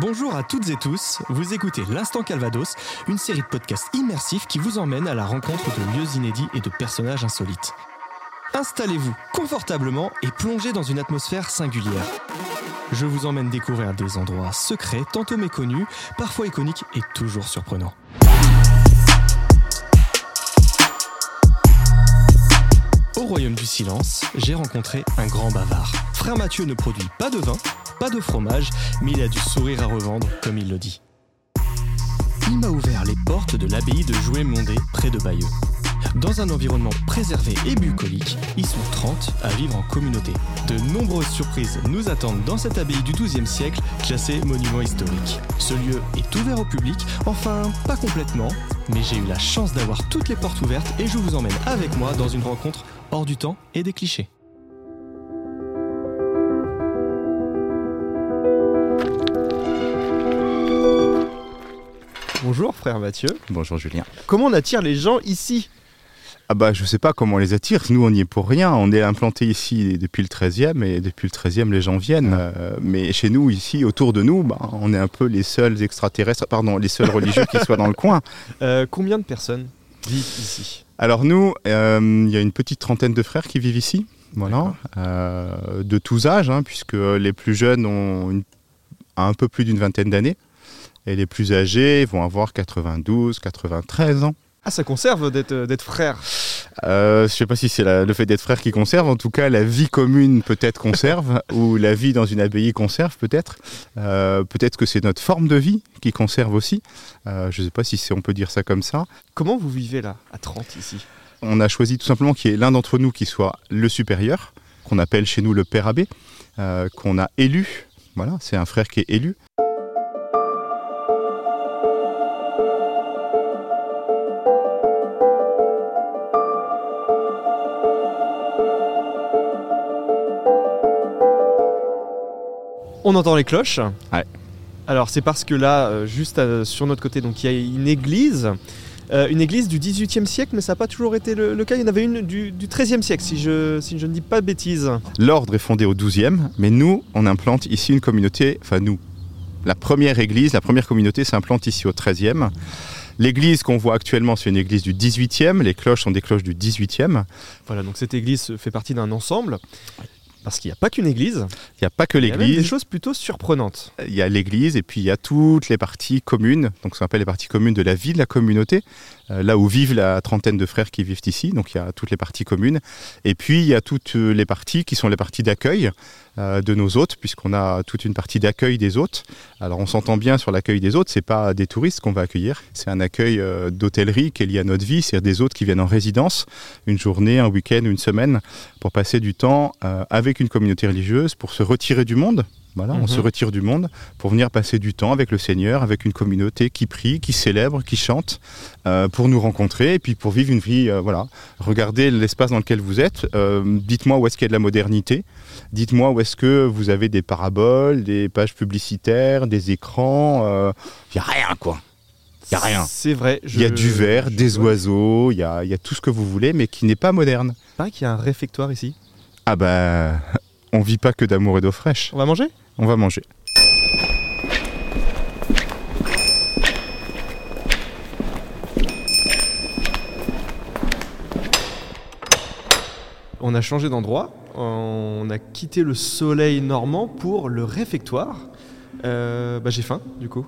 Bonjour à toutes et tous, vous écoutez L'Instant Calvados, une série de podcasts immersifs qui vous emmène à la rencontre de lieux inédits et de personnages insolites. Installez-vous confortablement et plongez dans une atmosphère singulière. Je vous emmène découvrir des endroits secrets, tantôt méconnus, parfois iconiques et toujours surprenants. Au royaume du silence, j'ai rencontré un grand bavard. Frère Mathieu ne produit pas de vin, pas de fromage, mais il a du sourire à revendre, comme il le dit. Il m'a ouvert les portes de l'abbaye de Joué-Mondé, près de Bayeux. Dans un environnement préservé et bucolique, ils sont 30 à vivre en communauté. De nombreuses surprises nous attendent dans cette abbaye du XIIe siècle, classée monument historique. Ce lieu est ouvert au public, enfin pas complètement, mais j'ai eu la chance d'avoir toutes les portes ouvertes et je vous emmène avec moi dans une rencontre hors du temps et des clichés. Bonjour frère Mathieu. Bonjour Julien. Comment on attire les gens ici? Ah bah je sais pas comment on les attire, nous on n'y est pour rien, on est implanté ici depuis le 13e et depuis le 13e les gens viennent. Euh, mais chez nous ici, autour de nous, bah, on est un peu les seuls extraterrestres, pardon, les seuls religieux qui soient dans le coin. Euh, Combien de personnes vivent ici? Alors nous, euh, il y a une petite trentaine de frères qui vivent ici. Voilà, de tous âges, hein, puisque les plus jeunes ont une- un peu plus d'une vingtaine d'années, et les plus âgés vont avoir 92, 93 ans. Ah ça conserve d'être d'être frère. Euh, je sais pas si c'est le fait d'être frère qui conserve. En tout cas, la vie commune peut-être conserve, ou la vie dans une abbaye conserve peut-être. Euh, peut-être que c'est notre forme de vie qui conserve aussi. Euh, je sais pas si on peut dire ça comme ça. Comment vous vivez là, à 30 ici? On a choisi tout simplement qu'il y ait l'un d'entre nous qui soit le supérieur, qu'on appelle chez nous le père abbé, euh, qu'on a élu. Voilà, c'est un frère qui est élu. On entend les cloches. Ouais. Alors c'est parce que là, euh, juste euh, sur notre côté, donc il y a une église. Euh, une église du 18e siècle, mais ça n'a pas toujours été le, le cas. Il y en avait une du, du 13e siècle, si je, si je ne dis pas de bêtises. L'ordre est fondé au 12e, mais nous, on implante ici une communauté, enfin nous, la première église, la première communauté s'implante ici au 13e. L'église qu'on voit actuellement, c'est une église du 18e, les cloches sont des cloches du 18e. Voilà, donc cette église fait partie d'un ensemble. Parce qu'il n'y a pas qu'une église, Il n'y a pas que il y a même des l'église, choses plutôt surprenantes. il y a l'église et puis il y a toutes les parties communes, donc ce qu'on appelle les parties communes de la vie de la communauté, là où vivent la trentaine de frères qui vivent ici, donc il y a toutes les parties communes. Et puis il y a toutes euh, les parties qui sont les parties d'accueil euh, de nos hôtes, puisqu'on a toute une partie d'accueil des hôtes. Alors on s'entend bien sur l'accueil des hôtes, c'est pas des touristes qu'on va accueillir, c'est un accueil euh, d'hôtellerie qui est lié à notre vie, c'est des hôtes qui viennent en résidence, une journée, un week-end, une semaine, pour passer du temps euh, avec une communauté religieuse, pour se retirer du monde. Voilà, on Mhm. se retire du monde pour venir passer du temps avec le Seigneur, avec une communauté qui prie, qui célèbre, qui chante, euh, pour nous rencontrer et puis pour vivre une vie. euh, voilà, regardez l'espace dans lequel vous êtes. Euh, Dites-moi où est-ce qu'il y a de la modernité. Dites-moi où est-ce que vous avez des paraboles, des pages publicitaires, des écrans. Il n'y a rien, quoi. Il n'y a rien. C'est vrai. Il y a du verre, des vois. oiseaux, il y a, y a tout ce que vous voulez, mais qui n'est pas moderne. Il paraît qu'il y a un réfectoire ici. Ah bah, on vit pas que d'amour et d'eau fraîche. On va manger? On va manger. On a changé d'endroit, on a quitté le soleil normand pour le réfectoire. Euh, bah, j'ai faim du coup.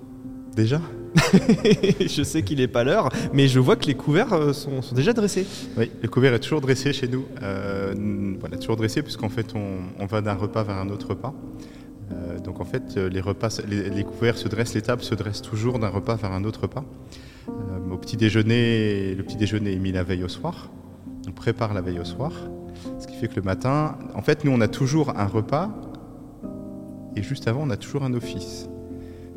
Déjà je sais qu'il n'est pas l'heure, mais je vois que les couverts euh, sont, sont déjà dressés. Oui, le couvert est toujours dressé chez nous. Euh, voilà, toujours dressé puisqu'en fait on, on va d'un repas vers un autre repas. Euh, donc en fait les repas, les, les couverts se dressent, les tables se dressent toujours d'un repas vers un autre repas. Euh, au petit déjeuner, le petit déjeuner est mis la veille au soir. On prépare la veille au soir. Ce qui fait que le matin, en fait nous on a toujours un repas et juste avant on a toujours un office.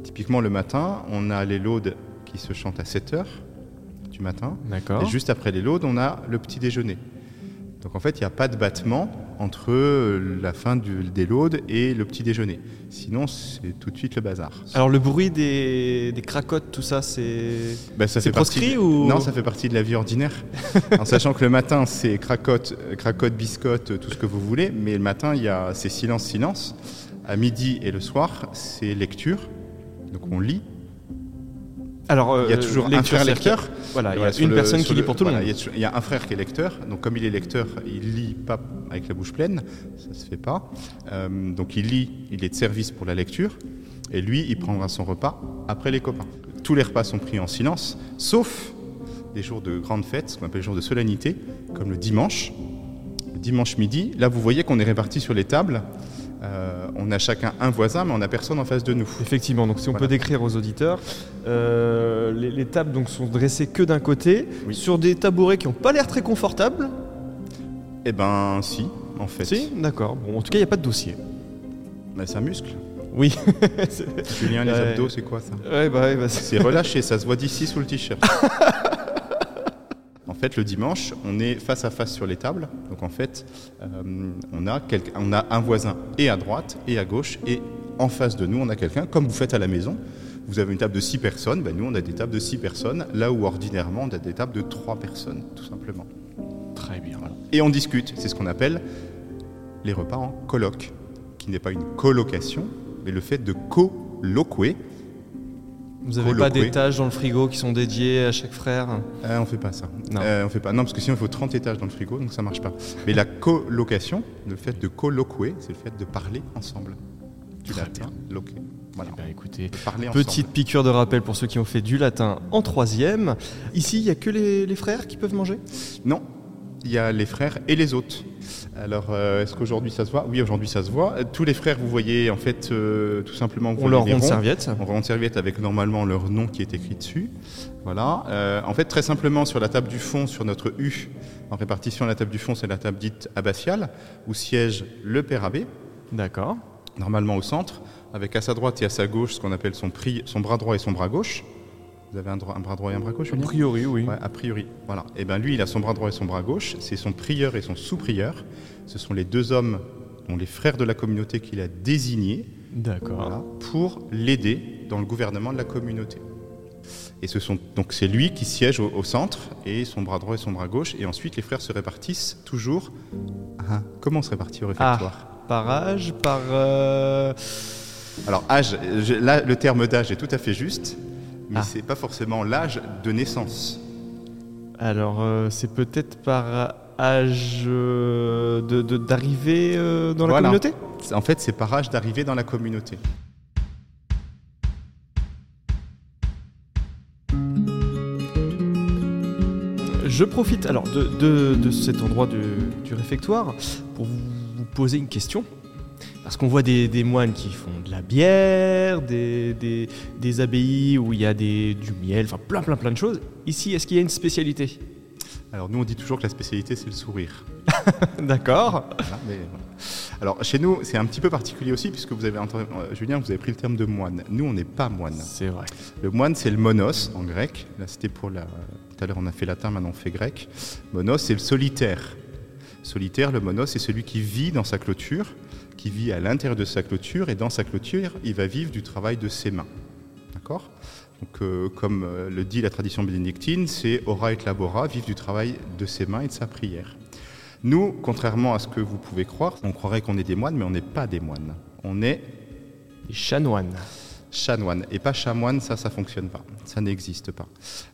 Typiquement le matin, on a les laudes qui se chantent à 7 heures du matin. D'accord. Et juste après les laudes, on a le petit déjeuner. Donc en fait, il n'y a pas de battement entre la fin du- des laudes et le petit déjeuner. Sinon, c'est tout de suite le bazar. Alors le bruit des, des cracottes, tout ça, c'est... Ben, ça fait proscrit ou- Non, ça fait partie de la vie ordinaire. en sachant que le matin, c'est cracotte, cracotte, biscotte, tout ce que vous voulez. Mais le matin, il y a c'est silence, silence. À midi et le soir, c'est lecture. Donc on lit. Alors, il y a toujours un frère lecteur. Voilà, il y a une personne qui lit pour tout le monde. Il y, a un frère qui est lecteur. Donc comme il est lecteur, il lit pas avec la bouche pleine. Ça se fait pas. donc il lit, il est de service pour la lecture. Et lui, il prendra son repas après les copains. Tous les repas sont pris en silence, sauf des jours de grandes fêtes, ce qu'on appelle les jours de solennité, comme le dimanche. Le dimanche midi, là vous voyez qu'on est répartis sur les tables. Euh, on a chacun un voisin, mais on n'a personne en face de nous. Effectivement, donc si on peut décrire aux auditeurs, euh, les, tables donc sont dressées que d'un côté, sur des tabourets qui n'ont pas l'air très confortables. Eh ben, si, en fait. Si, d'accord. Bon, en tout cas, il n'y a pas de dossier. Mais c'est un muscle. Oui. Julien, les abdos, c'est quoi ça ouais, bah, bah C'est relâché, ça se voit d'ici sous le t-shirt. en fait, le dimanche, on est face à face sur les tables. En fait, euh, on, a on a un voisin et à droite et à gauche. Et en face de nous, on a quelqu'un, comme vous faites à la maison. Vous avez une table de 6 personnes, ben nous on a des tables de 6 personnes, là où ordinairement on a des tables de 3 personnes, tout simplement. Très bien. Et on discute, c'est ce qu'on appelle les repas en colloque, qui n'est pas une colocation, mais le fait de colloquer. Vous n'avez pas d'étages dans le frigo qui sont dédiés à chaque frère? Euh, On fait pas ça. Non. Euh, on fait pas. Non, parce que sinon il faut 30 étages dans le frigo, donc ça marche pas. Mais la colocation, le fait de colloquer, c'est le fait de parler ensemble. Du latin, loquer. Voilà. Eh ben, écoutez, petite piqûre de rappel pour ceux qui ont fait du latin en troisième. Ici, il n'y a que les, les frères qui peuvent manger? Non, il y a les frères et les hôtes. Alors, euh, est-ce qu'aujourd'hui ça se voit? Oui, aujourd'hui ça se voit. Tous les frères, vous voyez, en fait, euh, tout simplement, on leur rend serviette. On rend serviette avec normalement leur nom qui est écrit dessus. Voilà. Euh, en fait, très simplement, sur la table du fond, sur notre U, en répartition, la table du fond, c'est la table dite abbatiale, où siège le père abbé. D'accord. Normalement au centre, avec à sa droite et à sa gauche ce qu'on appelle son, son bras droit et son bras gauche. Vous avez un, bras droit et un bras gauche, A priori, oui. a priori, voilà. Et eh bien lui, il a son bras droit et son bras gauche. C'est son prieur et son sous-prieur. Ce sont les deux hommes, dont les frères de la communauté qu'il a désignés pour l'aider dans le gouvernement de la communauté. Et ce sont, donc c'est lui qui siège au, centre, et son bras droit et son bras gauche. Et ensuite, les frères se répartissent toujours. Ah, comment on se répartit au réfectoire ah, Par âge, par... Euh, Alors, âge, là, le terme d'âge est tout à fait juste mais ah. c'est pas forcément l'âge de naissance. Alors, euh, c'est peut-être par âge euh, d'arrivée euh, dans la communauté? En fait, c'est par âge d'arrivée dans la communauté. Je profite alors de, cet endroit du réfectoire pour vous poser une question. Parce qu'on voit des, moines qui font de la bière, des, des, abbayes où il y a des, du miel, enfin plein plein plein de choses. Ici, est-ce qu'il y a une spécialité? Alors nous, on dit toujours que la spécialité, c'est le sourire. D'accord. Alors chez nous, c'est un petit peu particulier aussi, puisque vous avez entendu, euh, Julien, vous avez pris le terme de moine. Nous, on n'est pas moine. C'est vrai. Le moine, c'est le monos en grec. Là, c'était pour la. Tout à l'heure, on a fait latin, maintenant on fait grec. Monos, c'est le solitaire. Solitaire, le monos, c'est celui qui vit dans sa clôture qui vit à l'intérieur de sa clôture et dans sa clôture, il va vivre du travail de ses mains. D'accord? Donc, euh, comme euh, le dit la tradition bénédictine, c'est ora et labora, vivre du travail de ses mains et de sa prière. Nous, contrairement à ce que vous pouvez croire, on croirait qu'on est des moines, mais on n'est pas des moines. On est des chanoines chanoine. Et pas chamoine, ça, ça fonctionne pas. Ça n'existe pas.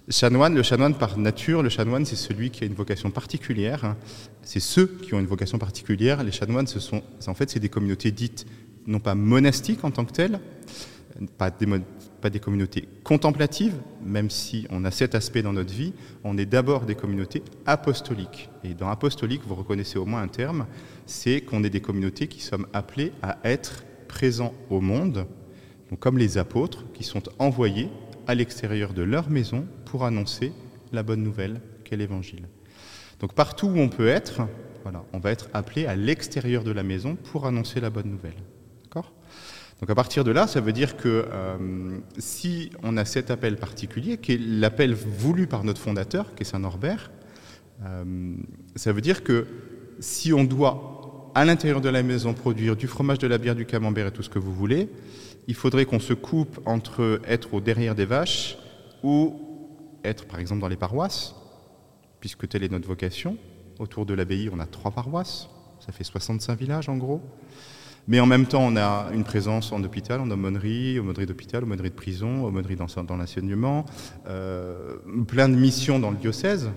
Chanoine, le chanoine par nature, le chanoine, c'est celui qui a une vocation particulière. C'est ceux qui ont une vocation particulière. Les chanoines, ce sont, en fait, c'est des communautés dites, non pas monastiques en tant que telles, pas des, pas des communautés contemplatives, même si on a cet aspect dans notre vie, on est d'abord des communautés apostoliques. Et dans apostolique, vous reconnaissez au moins un terme, c'est qu'on est des communautés qui sommes appelées à être présents au monde, comme les apôtres qui sont envoyés à l'extérieur de leur maison pour annoncer la bonne nouvelle qu'est l'Évangile. Donc partout où on peut être, voilà, on va être appelé à l'extérieur de la maison pour annoncer la bonne nouvelle. Donc à partir de là, ça veut dire que euh, si on a cet appel particulier, qui est l'appel voulu par notre fondateur, qui est Saint Norbert, euh, ça veut dire que si on doit à l'intérieur de la maison produire du fromage, de la bière, du camembert et tout ce que vous voulez, il faudrait qu'on se coupe entre être au derrière des vaches ou être par exemple dans les paroisses, puisque telle est notre vocation. Autour de l'abbaye, on a trois paroisses, ça fait 65 villages en gros. Mais en même temps, on a une présence en hôpital, en aumônerie, aumônerie d'hôpital, aumônerie de prison, aumônerie dans, dans l'enseignement, euh, plein de missions dans le diocèse.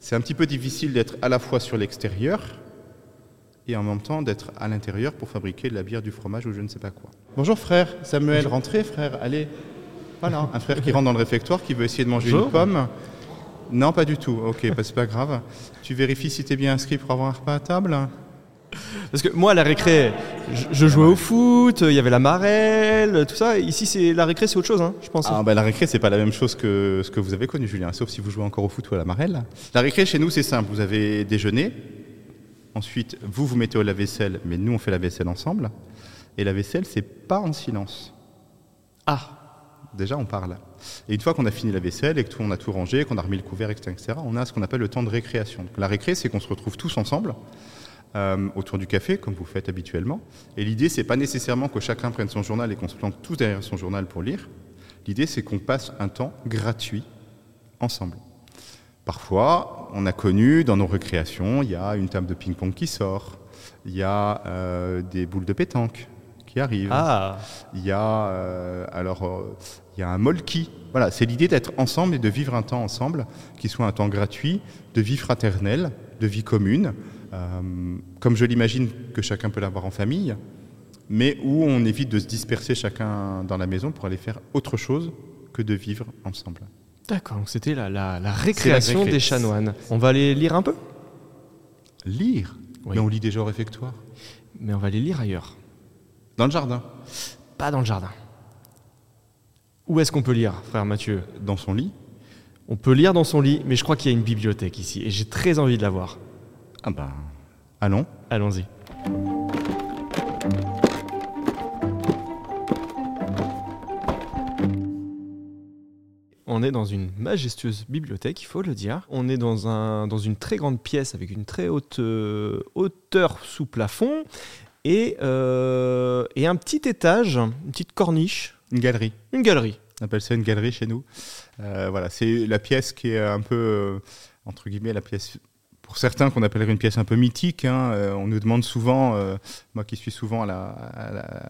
C'est un petit peu difficile d'être à la fois sur l'extérieur et en même temps d'être à l'intérieur pour fabriquer de la bière, du fromage ou je ne sais pas quoi. Bonjour frère, Samuel, rentrez frère, allez. Voilà, un frère qui rentre dans le réfectoire, qui veut essayer de manger une pomme. Non, pas du tout. Ok, bah, c'est pas grave. Tu vérifies si tu es bien inscrit pour avoir un repas à table parce que moi, à la récré, je, jouais au foot, il y avait la marelle, tout ça. Ici, c'est la récré, c'est autre chose, hein, je pense. Ah, bah, la récré, c'est pas la même chose que ce que vous avez connu, Julien, sauf si vous jouez encore au foot ou à la marelle. La récré, chez nous, c'est simple. Vous avez déjeuné. Ensuite, vous, vous mettez au lave-vaisselle, mais nous, on fait la vaisselle ensemble. Et la vaisselle, c'est pas en silence. Ah Déjà, on parle. Et une fois qu'on a fini la vaisselle et que tout, on a tout rangé, qu'on a remis le couvert, etc., on a ce qu'on appelle le temps de récréation. la récré, c'est qu'on se retrouve tous ensemble euh, autour du café, comme vous faites habituellement. Et l'idée, c'est pas nécessairement que chacun prenne son journal et qu'on se plante tous derrière son journal pour lire. L'idée, c'est qu'on passe un temps gratuit ensemble. Parfois, on a connu dans nos récréations, il y a une table de ping-pong qui sort, il y a euh, des boules de pétanque qui arrivent, ah. il y a euh, alors il y a un molki. Voilà, c'est l'idée d'être ensemble et de vivre un temps ensemble, qui soit un temps gratuit, de vie fraternelle, de vie commune, euh, comme je l'imagine que chacun peut l'avoir en famille, mais où on évite de se disperser chacun dans la maison pour aller faire autre chose que de vivre ensemble. D'accord, c'était la, récréation des chanoines. On va aller lire un peu? Lire? Mais on lit déjà au réfectoire. Mais on va aller lire ailleurs. Dans le jardin Pas dans le jardin. Où est-ce qu'on peut lire, frère Mathieu? Dans son lit On peut lire dans son lit, mais je crois qu'il y a une bibliothèque ici, et j'ai très envie de la voir. Ah ben, allons. Allons-y. On est dans une majestueuse bibliothèque, il faut le dire. On est dans, un, dans une très grande pièce avec une très haute euh, hauteur sous plafond et, euh, et un petit étage, une petite corniche. Une galerie. Une galerie. On appelle ça une galerie chez nous. Euh, voilà, c'est la pièce qui est un peu, entre guillemets, la pièce pour certains qu'on appellerait une pièce un peu mythique. Hein, euh, on nous demande souvent, euh, moi qui suis souvent à la,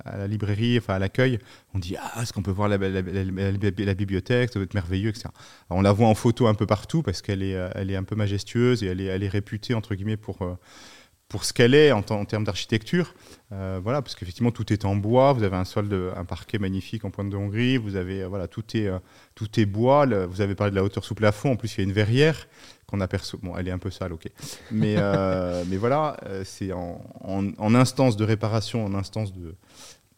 à la, librairie, enfin à l'accueil, on dit ah est-ce qu'on peut voir la, la, bibliothèque, ça doit être merveilleux, etc. on la voit en photo un peu partout parce qu'elle est, euh, elle est un peu majestueuse et elle est, elle est réputée entre guillemets pour pour ce qu'elle est en, en termes d'architecture. voilà, parce qu'effectivement tout est en bois. Vous avez un sol, de, un parquet magnifique en pointe de Hongrie. Vous avez voilà tout est tout est bois. vous avez parlé de la hauteur sous plafond. En plus il y a une verrière qu'on aperçoit. Bon, elle est un peu sale, ok. Mais, euh, mais voilà, euh, c'est en, en, instance de réparation, en instance de,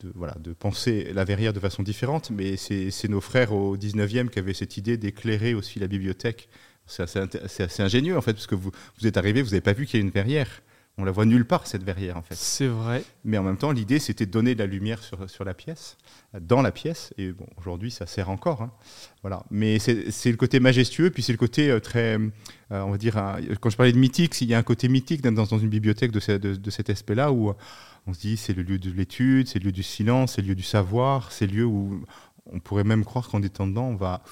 de, voilà, de penser la verrière de façon différente. Mais c'est nos frères au 19e qui avaient cette idée d'éclairer aussi la bibliothèque. C'est assez, assez, ingénieux, en fait, parce que vous, vous êtes arrivé, vous n'avez pas vu qu'il y a une verrière. On la voit nulle part, cette verrière, en fait. C'est vrai. Mais en même temps, l'idée, c'était de donner de la lumière sur, sur la pièce, dans la pièce. Et bon, aujourd'hui, ça sert encore. Hein. Voilà. Mais c'est le côté majestueux, puis c'est le côté euh, très, euh, on va dire, quand je parlais de mythique, il y a un côté mythique dans, dans une bibliothèque de, de, cet aspect-là, où on se dit, c'est le lieu de l'étude, c'est le lieu du silence, c'est le lieu du savoir, c'est le lieu où on pourrait même croire qu'en étant dedans, on va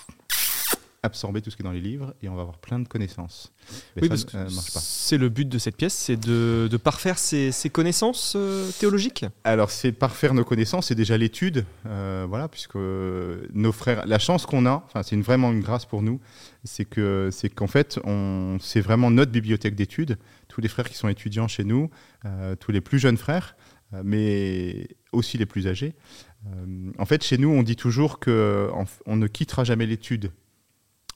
absorber tout ce qui est dans les livres et on va avoir plein de connaissances. oui, que c'est le but de cette pièce, c'est de, parfaire ses, connaissances euh, théologiques? Alors, c'est parfaire nos connaissances, c'est déjà l'étude, euh, voilà, puisque nos frères, la chance qu'on a, enfin, c'est une, vraiment une grâce pour nous, c'est que c'est qu'en fait, c'est vraiment notre bibliothèque d'études. Tous les frères qui sont étudiants chez nous, euh, tous les plus jeunes frères, mais aussi les plus âgés. en fait, chez nous, on dit toujours qu'on on ne quittera jamais l'étude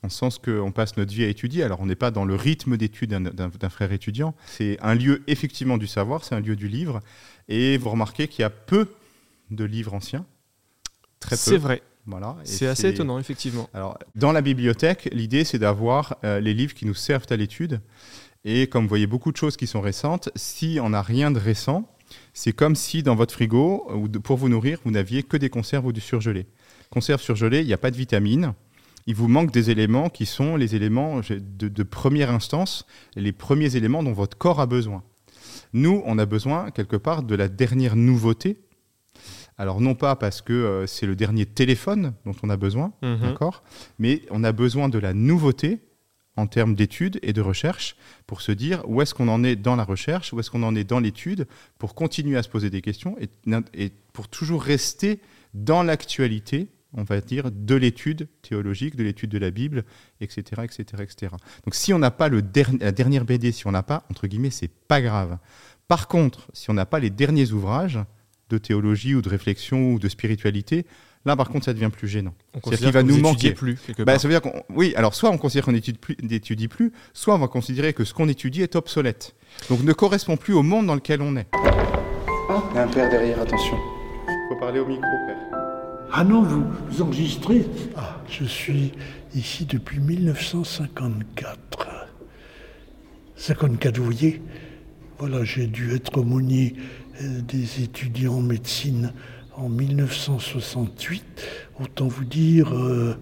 en sens qu'on passe notre vie à étudier. Alors on n'est pas dans le rythme d'étude d'un frère étudiant. C'est un lieu effectivement du savoir, c'est un lieu du livre. Et vous remarquez qu'il y a peu de livres anciens. Très peu. C'est vrai. Voilà. C'est assez étonnant, effectivement. Alors, dans la bibliothèque, l'idée, c'est d'avoir euh, les livres qui nous servent à l'étude. Et comme vous voyez beaucoup de choses qui sont récentes, si on n'a rien de récent, c'est comme si dans votre frigo, ou pour vous nourrir, vous n'aviez que des conserves ou du surgelé. Conserve surgelée, il n'y a pas de vitamines il vous manque des éléments qui sont les éléments de, première instance, les premiers éléments dont votre corps a besoin. Nous, on a besoin quelque part de la dernière nouveauté. Alors non pas parce que euh, c'est le dernier téléphone dont on a besoin, mhm. d'accord, mais on a besoin de la nouveauté en termes d'études et de recherche pour se dire où est-ce qu'on en est dans la recherche, où est-ce qu'on en est dans l'étude, pour continuer à se poser des questions et, et pour toujours rester dans l'actualité, on va dire, de l'étude théologique, de l'étude de la Bible, etc. etc., etc. Donc si on n'a pas le la dernière BD, si on n'a pas, entre guillemets, c'est pas grave. Par contre, si on n'a pas les derniers ouvrages de théologie ou de réflexion ou de spiritualité, Là, par contre, ça devient plus gênant. C'est-à-dire qu'il va nous manquer plus. Bah, ça veut dire qu'on, oui. Alors, soit on considère qu'on n'étudie plus, plus, soit on va considérer que ce qu'on étudie est obsolète. Donc, ne correspond plus au monde dans lequel on est. Ah, il y a un père derrière. Attention. Il faut parler au micro, père. Ah non, vous, enregistrez Ah, je suis ici depuis 1954. 54, vous voyez? Voilà, j'ai dû être aumônier euh, des étudiants en médecine en 1968, autant vous dire, euh,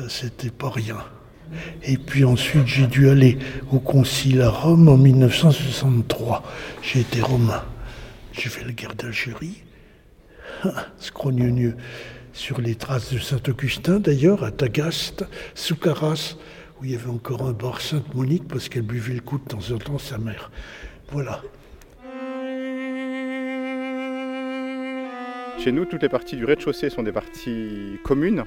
euh, c'était pas rien. Et puis ensuite, j'ai dû aller au concile à Rome en 1963. J'ai été romain. J'ai fait la guerre d'Algérie. Scrogneux sur les traces de Saint-Augustin, d'ailleurs, à Tagaste, sous Caras, où il y avait encore un bar Sainte-Monique parce qu'elle buvait le coup de temps en temps sa mère. Voilà. Chez nous, toutes les parties du rez-de-chaussée sont des parties communes.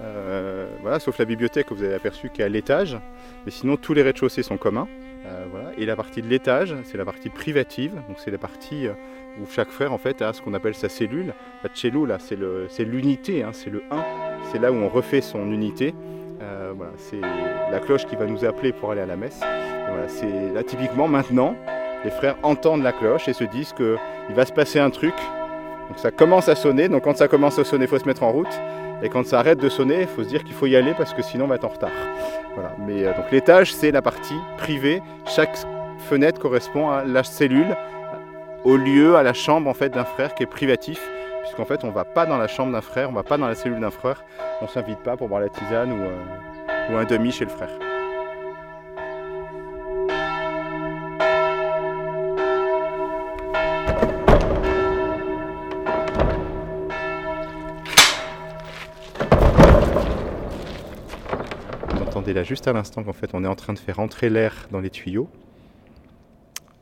Euh, voilà, sauf la bibliothèque que vous avez aperçu qui est à l'étage. Mais sinon, tous les rez-de-chaussée sont communs. Euh, Et la partie de l'étage, c'est la partie privative. Donc c'est la partie euh, où chaque frère en fait a ce qu'on appelle sa cellule. La cellule, là, c'est l'unité, hein, c'est le 1. C'est là où on refait son unité. voilà, c'est la cloche qui va nous appeler pour aller à la messe. Voilà, c'est là typiquement maintenant, les frères entendent la cloche et se disent qu'il va se passer un truc donc ça commence à sonner, donc quand ça commence à sonner, il faut se mettre en route. Et quand ça arrête de sonner, il faut se dire qu'il faut y aller parce que sinon on va être en retard. Voilà. Mais euh, donc l'étage, c'est la partie privée. Chaque fenêtre correspond à la cellule, au lieu, à la chambre en fait d'un frère qui est privatif, puisqu'en fait on va pas dans la chambre d'un frère, on va pas dans la cellule d'un frère, on s'invite pas pour boire la tisane ou, euh, ou un demi chez le frère. là juste à l'instant qu'en fait on est en train de faire entrer l'air dans les tuyaux,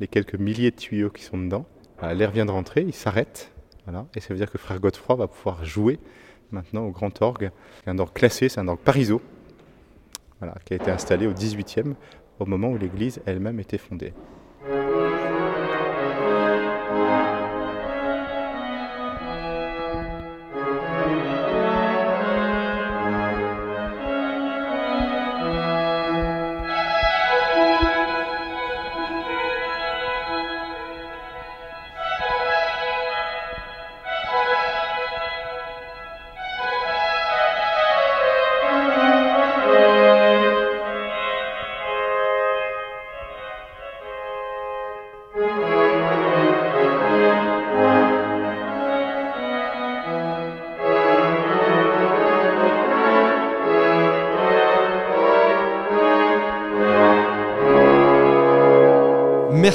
les quelques milliers de tuyaux qui sont dedans. L'air vient de rentrer, il s'arrête, voilà, et ça veut dire que frère Godefroy va pouvoir jouer maintenant au grand orgue, un orgue classé, c'est un orgue Parisot, voilà, qui a été installé au 18e, au moment où l'église elle-même était fondée.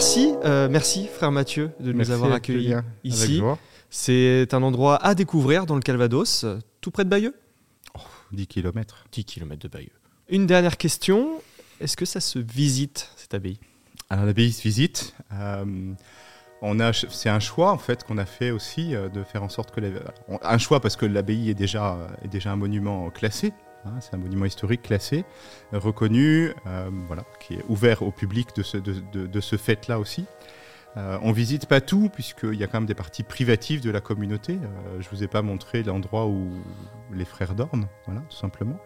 Merci, euh, merci frère Mathieu de nous avoir accueillis ici. C'est un endroit à découvrir dans le Calvados, tout près de Bayeux 10 km. 10 km de Bayeux. Une dernière question, est-ce que ça se visite cette abbaye? Alors l'abbaye se visite. Euh, on a, c'est un choix en fait qu'on a fait aussi euh, de faire en sorte que un choix parce que l'abbaye est déjà est déjà un monument classé Hein, c'est un monument historique classé, reconnu, euh, qui est ouvert au public de, ce fait-là aussi. Euh, on visite pas tout, puisqu'il y a quand même des parties privatives de la communauté. Euh, je vous ai pas montré l'endroit où les frères dorment, voilà, tout simplement.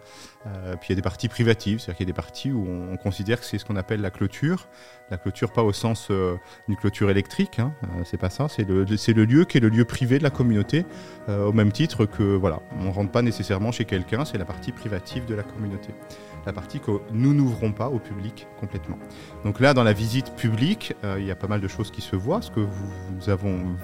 Euh, puis il y a des parties privatives, c'est-à-dire qu'il y a des parties où on, considère que c'est ce qu'on appelle la clôture. La clôture, pas au sens euh, d'une clôture électrique, hein, euh, c'est pas ça, c'est le, le, lieu qui est le lieu privé de la communauté, au même titre que, voilà, on rentre pas nécessairement chez quelqu'un, c'est la partie privative de la communauté la partie que nous n'ouvrons pas au public complètement. Donc là, dans la visite publique, euh, il y a pas mal de choses qui se voient, ce que vous, nous avons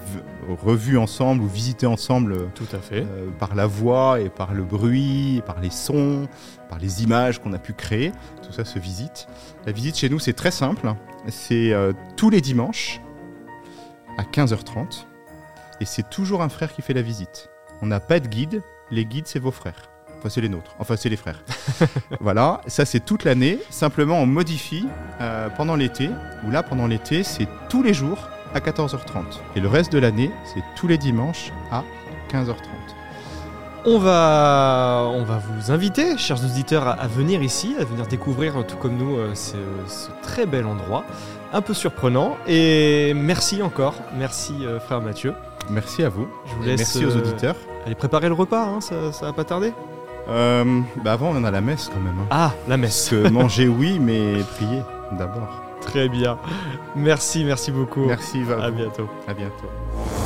revu ensemble ou visité ensemble Tout à fait. Euh, par la voix et par le bruit, par les sons, par les images qu'on a pu créer. Tout ça se visite. La visite chez nous, c'est très simple. C'est euh, tous les dimanches à 15h30 et c'est toujours un frère qui fait la visite. On n'a pas de guide, les guides, c'est vos frères. Enfin, c'est les nôtres. Enfin, c'est les frères. voilà, ça c'est toute l'année. Simplement, on modifie euh, pendant l'été, où là, pendant l'été, c'est tous les jours à 14h30. Et le reste de l'année, c'est tous les dimanches à 15h30. On va, on va vous inviter, chers auditeurs, à, à venir ici, à venir découvrir, tout comme nous, euh, ce, ce très bel endroit, un peu surprenant. Et merci encore, merci euh, frère Mathieu. Merci à vous. Je vous laisse merci aux euh, auditeurs. aller préparer le repas, hein, ça, ça va pas tarder. Euh, bah avant, on a la messe quand même. hein. Ah, la Parce messe. que manger, oui, mais prier d'abord. Très bien. Merci, merci beaucoup. Merci, Val. À bientôt. À bientôt.